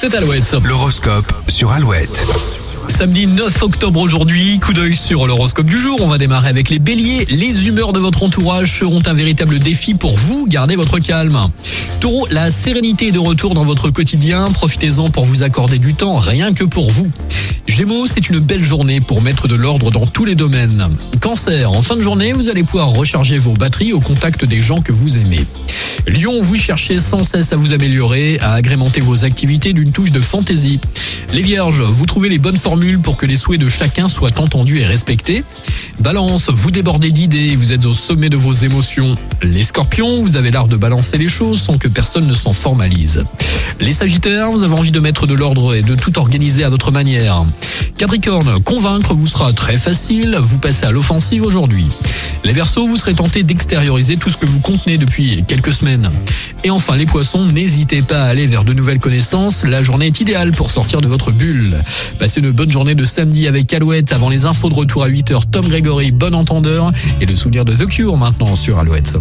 c'est Alouette. L'horoscope sur Alouette. Samedi 9 octobre aujourd'hui, coup d'œil sur l'horoscope du jour. On va démarrer avec les béliers. Les humeurs de votre entourage seront un véritable défi pour vous. Gardez votre calme. Taureau, la sérénité est de retour dans votre quotidien. Profitez-en pour vous accorder du temps rien que pour vous. Gémeaux, c'est une belle journée pour mettre de l'ordre dans tous les domaines. Cancer, en fin de journée, vous allez pouvoir recharger vos batteries au contact des gens que vous aimez. Lyon, vous cherchez sans cesse à vous améliorer, à agrémenter vos activités d'une touche de fantaisie. Les vierges, vous trouvez les bonnes formules pour que les souhaits de chacun soient entendus et respectés. Balance, vous débordez d'idées, vous êtes au sommet de vos émotions. Les scorpions, vous avez l'art de balancer les choses sans que personne ne s'en formalise. Les sagittaires, vous avez envie de mettre de l'ordre et de tout organiser à votre manière. Capricorne, convaincre vous sera très facile, vous passez à l'offensive aujourd'hui. Les Verseaux, vous serez tenté d'extérioriser tout ce que vous contenez depuis quelques semaines. Et enfin les Poissons, n'hésitez pas à aller vers de nouvelles connaissances, la journée est idéale pour sortir de votre bulle. Passez une bonne journée de samedi avec Alouette avant les infos de retour à 8h, Tom Gregory, bon entendeur, et le souvenir de The Cure maintenant sur Alouette.